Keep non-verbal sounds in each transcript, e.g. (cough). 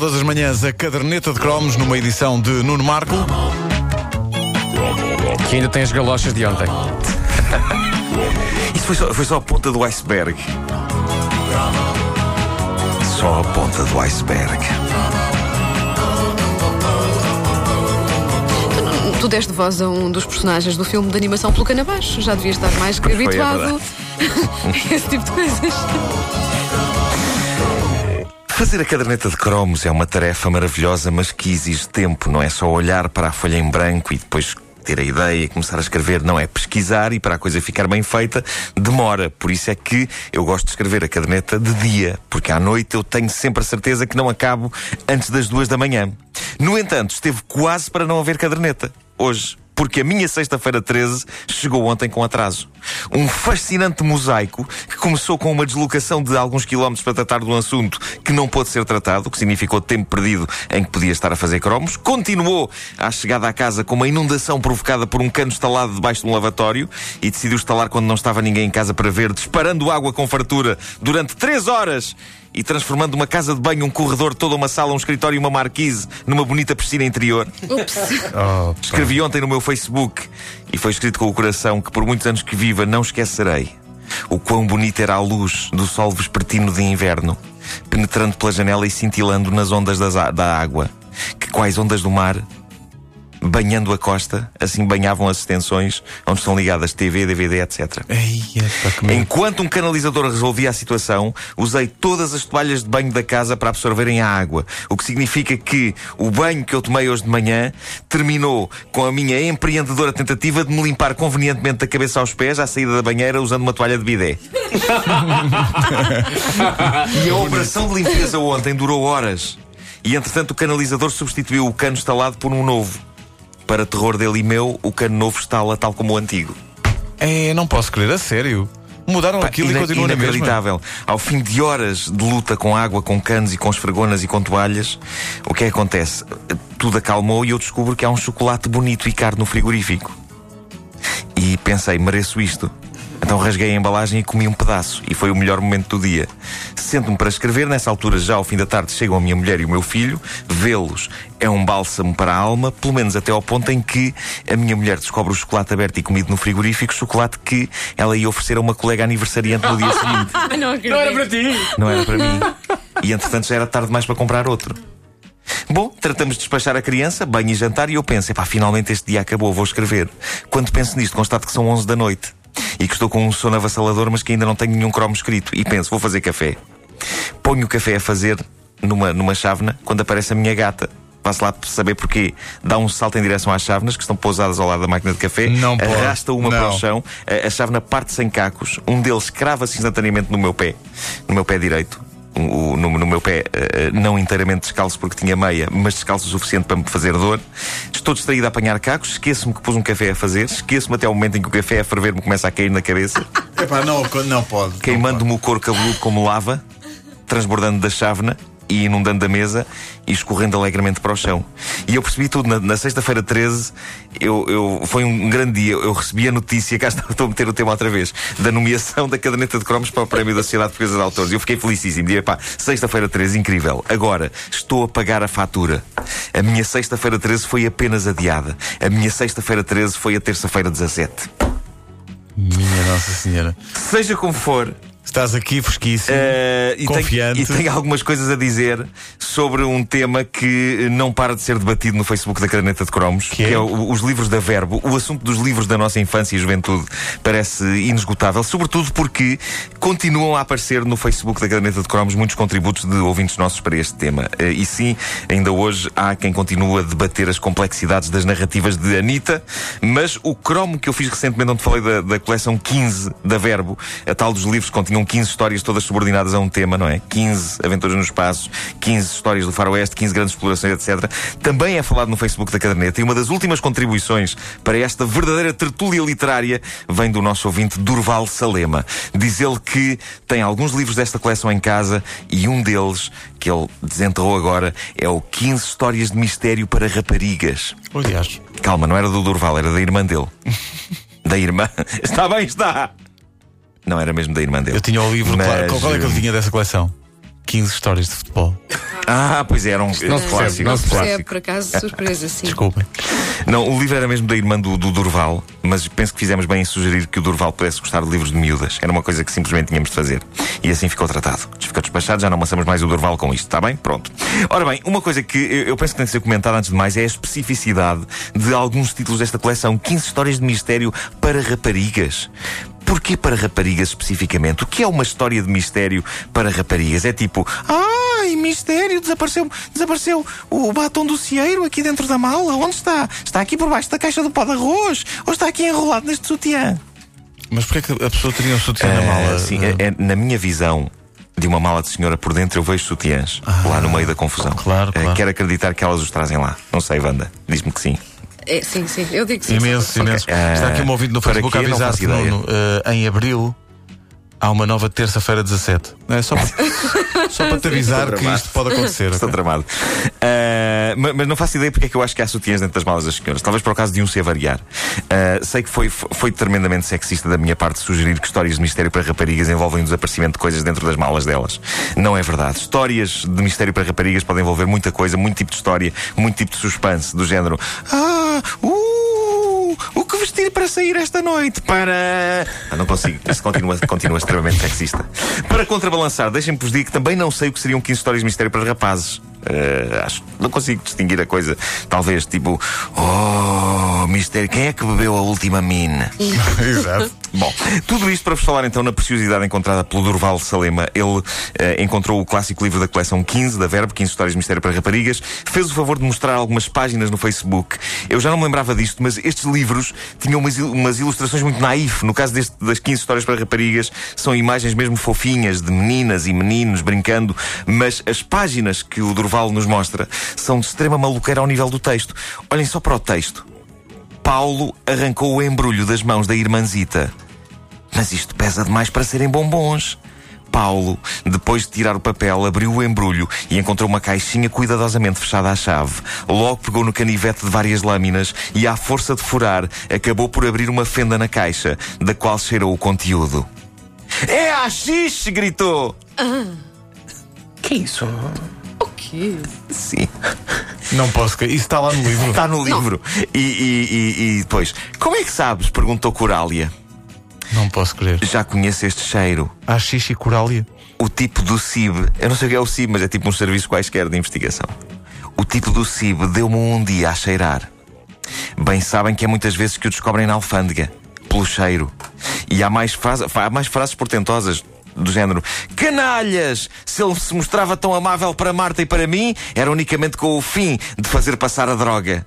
Todas as manhãs a caderneta de cromos numa edição de Nuno Marco. Que ainda tem as galochas de ontem. Isso foi só, foi só a ponta do iceberg. Só a ponta do iceberg. Tu deste voz a um dos personagens do filme de animação pelo cano abaixo. Já devias estar mais que Pois foi, é habituado a (laughs) esse tipo de coisas. Fazer a caderneta de cromos é uma tarefa maravilhosa, mas que exige tempo. Não é só olhar para a folha em branco e depois ter a ideia e começar a escrever. Não é pesquisar e para a coisa ficar bem feita demora. Por isso é que eu gosto de escrever a caderneta de dia, porque à noite eu tenho sempre a certeza que não acabo antes das duas da manhã. No entanto, esteve quase para não haver caderneta. Hoje. Porque a minha sexta-feira 13 chegou ontem com atraso. Um fascinante mosaico que começou com uma deslocação de alguns quilómetros para tratar de um assunto que não pôde ser tratado, que significou tempo perdido em que podia estar a fazer cromos. Continuou à chegada à casa com uma inundação provocada por um cano instalado debaixo de um lavatório e decidiu instalar quando não estava ninguém em casa para ver, disparando água com fartura durante três horas e transformando uma casa de banho, um corredor, toda uma sala, um escritório e uma marquise numa bonita piscina interior. Ups. (laughs) Escrevi ontem no meu Facebook e foi escrito com o coração que por muitos anos que viva não esquecerei o quão bonita era a luz do sol vespertino de inverno, penetrando pela janela e cintilando nas ondas das da água, que quais ondas do mar, banhando a costa, assim banhavam as extensões onde estão ligadas TV, DVD, etc. Ei. Enquanto um canalizador resolvia a situação, usei todas as toalhas de banho da casa para absorverem a água. O que significa que o banho que eu tomei hoje de manhã terminou com a minha empreendedora tentativa de me limpar convenientemente da cabeça aos pés à saída da banheira usando uma toalha de bidé. (laughs) e a operação de limpeza ontem durou horas. E entretanto o canalizador substituiu o cano instalado por um novo. Para terror dele e meu, o cano novo instala tal como o antigo. É, não posso crer, a sério. Mudaram Pá, aquilo e continuam na mesma. Ao fim de horas de luta com água, com canos e com esfregonas e com toalhas, o que é que acontece? Tudo acalmou e eu descubro que há um chocolate bonito e caro no frigorífico. E pensei, mereço isto. Então rasguei a embalagem e comi um pedaço. E foi o melhor momento do dia. Sento-me para escrever. Nessa altura, já ao fim da tarde, chegam a minha mulher e o meu filho. Vê-los é um bálsamo para a alma, pelo menos até ao ponto em que a minha mulher descobre o chocolate aberto e comido no frigorífico, chocolate que ela ia oferecer a uma colega aniversariante no dia seguinte. Ah, (laughs) não. Não era para ti! Não era para mim. E entretanto já era tarde demais para comprar outro. Bom, tratamos de despachar a criança, banho e jantar, e eu penso, epá, finalmente este dia acabou, vou escrever. Quando penso nisto, constato que são 11 da noite e que estou com um sono avassalador, mas que ainda não tenho nenhum cromo escrito. E penso, vou fazer café. Ponho o café a fazer numa, numa chávena quando aparece a minha gata. Passo lá para saber porquê. Dá um salto em direção às chávenas que estão pousadas ao lado da máquina de café. Não pode. arrasta uma para Não. o chão. A, a chávena parte sem cacos. Um deles crava-se instantaneamente no meu pé, no meu pé direito. O- no, no meu pé, eh, não inteiramente descalço porque tinha meia, mas descalço o suficiente para me fazer dor. Estou distraído a apanhar cacos, esqueço-me que pus um café a fazer, esqueço-me até o momento em que o café a ferver me começa a cair na cabeça, Epá, não, não pode. queimando-me o couro cabeludo como lava, transbordando da chávena e inundando a mesa e escorrendo alegremente para o chão. E eu percebi tudo. Na, na sexta-feira 13, eu, eu, foi um grande dia. Eu recebi a notícia, cá (laughs) estou a meter o tema outra vez, da nomeação da caderneta de cromos para o Prémio da Sociedade Portuguesa de Autores. E eu fiquei felicíssimo. Dizia, pá, sexta-feira 13, incrível. Agora, estou a pagar a fatura. A minha sexta-feira 13 foi apenas adiada. A minha sexta-feira 13 foi a terça-feira 17. pode. Minha Nossa Senhora. Seja como for, Estás aqui fresquíssimo, Eh, e, confiante. tenho, e tenho algumas coisas a dizer sobre um tema que não para de ser debatido no Facebook da Caderneta de Cromos, Que é? o- os livros da Verbo. O assunto dos livros da nossa infância e juventude parece inesgotável, sobretudo porque continuam a aparecer no Facebook da Caderneta de Cromos muitos contributos de ouvintes nossos para este tema. Eh, E sim, ainda hoje há quem continue a debater as complexidades das narrativas de Anitta, mas o cromo que eu fiz recentemente, onde falei da, da coleção 15 da Verbo, a tal dos livros que continham 15 histórias todas subordinadas a um tema, não é? 15 aventuras no espaço, 15 histórias do faroeste, 15 grandes explorações, etc. Também é falado no Facebook da Caderneta e uma das últimas contribuições para esta verdadeira tertúlia literária vem do nosso ouvinte Durval Salema. Diz ele que tem alguns livros desta coleção em casa e um deles, que ele desenterrou agora, é o 15 Histórias de Mistério para Raparigas. Aliás, Calma, não era do Durval, era da irmã dele. (laughs) da irmã. Está bem, está! Não era mesmo da irmã dele. eu tinha o livro, Mas, claro. Qual, é que eu tinha dessa coleção? 15 histórias de futebol. Ah, pois é, era um não se clássico. percebe, não se clássico. É, por acaso, surpresa, sim. Desculpem. Não, o livro era mesmo da irmã do, do Durval, mas penso que fizemos bem em sugerir que o Durval pudesse gostar de livros de miúdas. Era uma coisa que simplesmente tínhamos de fazer. E assim ficou tratado. Ficou despachado, já não amassamos mais o Durval com isto, está bem? Pronto. Ora bem, uma coisa que eu, eu penso que tem de ser comentada antes de mais é a especificidade de alguns títulos desta coleção. 15 histórias de mistério para raparigas. Porquê para raparigas especificamente? O que é uma história de mistério para raparigas? É tipo, ai, mistério, desapareceu, desapareceu o batom do cieiro aqui dentro da mala. Onde está? Está aqui por baixo da caixa do pó de arroz? Ou está aqui enrolado neste sutiã? Mas porquê que a pessoa teria um sutiã na Ah, mala? sim, é- é- na minha visão de uma mala de senhora por dentro, eu vejo sutiãs lá no meio da confusão. claro, Eh, claro. Quero acreditar que elas os trazem lá. Não sei, Wanda. Diz-me que sim. É, sim, sim, eu digo sim. Imenso, imenso. Ah, Está aqui um ouvido no Facebook a avisar que. Nuno, eh, em abril há uma nova terça-feira 17. Não é só para, (laughs) só para te avisar que isto pode acontecer. Estou ok? tramado. Ah, ma- mas não faço ideia porque é que eu acho que há sutiãs dentro das malas das senhoras. Talvez por causa de um se avariar. Ah, sei que foi, foi tremendamente sexista da minha parte sugerir que histórias de mistério para raparigas envolvem o desaparecimento de coisas dentro das malas delas. Não é verdade. Histórias de mistério para raparigas podem envolver muita coisa, muito tipo de história, muito tipo de suspense, do género. Ah, uh, o que vestir para sair esta noite? Para. Ah, não consigo. Isso continua, continua extremamente sexista. Para contrabalançar, deixem-me vos dizer que também não sei o que seriam 15 histórias de mistério para rapazes. Eh, acho não consigo distinguir a coisa. Talvez tipo, oh, mistério, quem é que bebeu a última mina? (laughs) Exato. Bom, tudo isto para vos falar então na preciosidade encontrada pelo Durval Salema. Ele eh, encontrou o clássico livro da coleção 15 da Verbo, 15 Histórias de Mistério para Raparigas. Fez o favor de mostrar algumas páginas no Facebook. Eu já não me lembrava disto, mas estes livros tinham umas, il- umas ilustrações muito naif. No caso deste, das 15 Histórias para Raparigas, são imagens mesmo fofinhas de meninas e meninos brincando, mas as páginas que o Durval nos mostra são de extrema maluqueira ao nível do texto. Olhem só para o texto. Paulo arrancou o embrulho das mãos da irmãzita. Mas isto pesa demais para serem bombons. Paulo, depois de tirar o papel, abriu o embrulho e encontrou uma caixinha cuidadosamente fechada à chave. Logo pegou no canivete de várias lâminas e, à força de furar, acabou por abrir uma fenda na caixa, da qual cheirou o conteúdo. É a xixi! gritou! Que isso? Quê? Sim. Não posso. Isso está lá no livro. Está no livro. E, e, e, e depois, como é que sabes? perguntou Corália. Não posso crer. Já conheço este cheiro. Há xixi corália. O tipo do CIB, eu não sei o que é o CIB, mas é tipo um serviço quaisquer de investigação. O tipo do CIB deu-me um dia a cheirar. Bem sabem que é muitas vezes que o descobrem na alfândega, pelo cheiro. E há mais, há mais frases portentosas. Do género, canalhas! Se ele se mostrava tão amável para Marta e para mim, era unicamente com o fim de fazer passar a droga.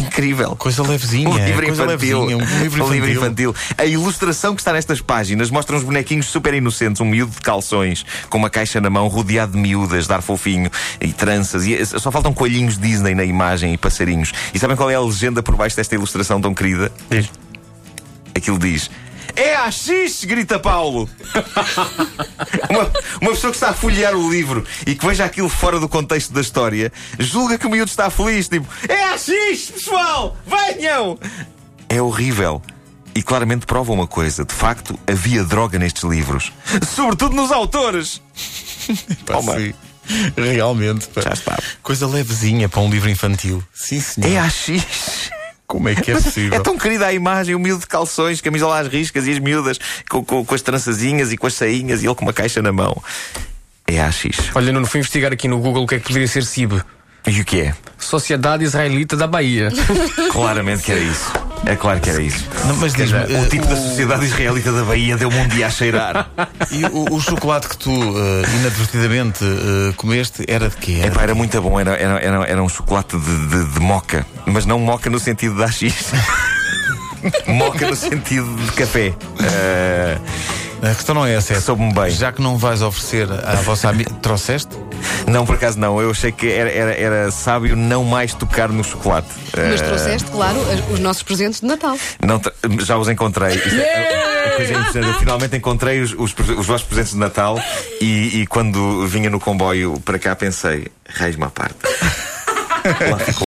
Incrível. Coisa levezinha. Um livro coisa infantil. levezinha. Um livro Um livro infantil. infantil. A ilustração que está nestas páginas mostra uns bonequinhos super inocentes, um miúdo de calções, com uma caixa na mão, rodeado de miúdas, dar fofinho e tranças. E eh, só faltam coelhinhos Disney na imagem e passarinhos. E sabem qual é a legenda por baixo desta ilustração tão querida? Diz. Aquilo diz. É a X! grita Paulo. (laughs) uma, uma pessoa que está a folhear o livro e que veja aquilo fora do contexto da história julga que o miúdo está feliz. Tipo, é a X, pessoal! Venham! É horrível. E claramente prova uma coisa: de facto, havia droga nestes livros. Sobretudo nos autores. Pá, sim. Realmente. pá. Já está. Coisa levezinha para um livro infantil. Sim, senhor. É a X. Como é que é possível? É tão querida a imagem, o miúdo de calções, camisola às riscas e as miúdas com, com, com as trançazinhas e com as sainhas e ele com uma caixa na mão. É a X. Olha, Nuno, fui investigar aqui no Google o que é que poderia ser CIB. E o que é? Sociedade Israelita da Bahia. (laughs) Claramente que era isso. É claro que era isso. Não, mas diz-me, O eh, tipo da Sociedade Israelita da Bahia deu-me um dia a cheirar. E o, o chocolate que tu eh, inadvertidamente eh, comeste era de quê? Epá, era muito bom, era, era, era, era um chocolate de, de, de moca. Mas não moca no sentido da X. (laughs) moca no sentido de café. Eh, A questão não é essa. É, Soube-me bem. Já que não vais oferecer à vossa amiga. Trouxeste? Não, por acaso não. Eu achei que era, era, era sábio não mais tocar no chocolate. Mas Eh, trouxeste, claro, os nossos presentes de Natal. Não tra- já os encontrei. Isto é- a coisa é interessante. Eu finalmente encontrei os, os, os vossos presentes de Natal e, e quando vinha no comboio para cá pensei, reis-me à parte. Lá (laughs) ficou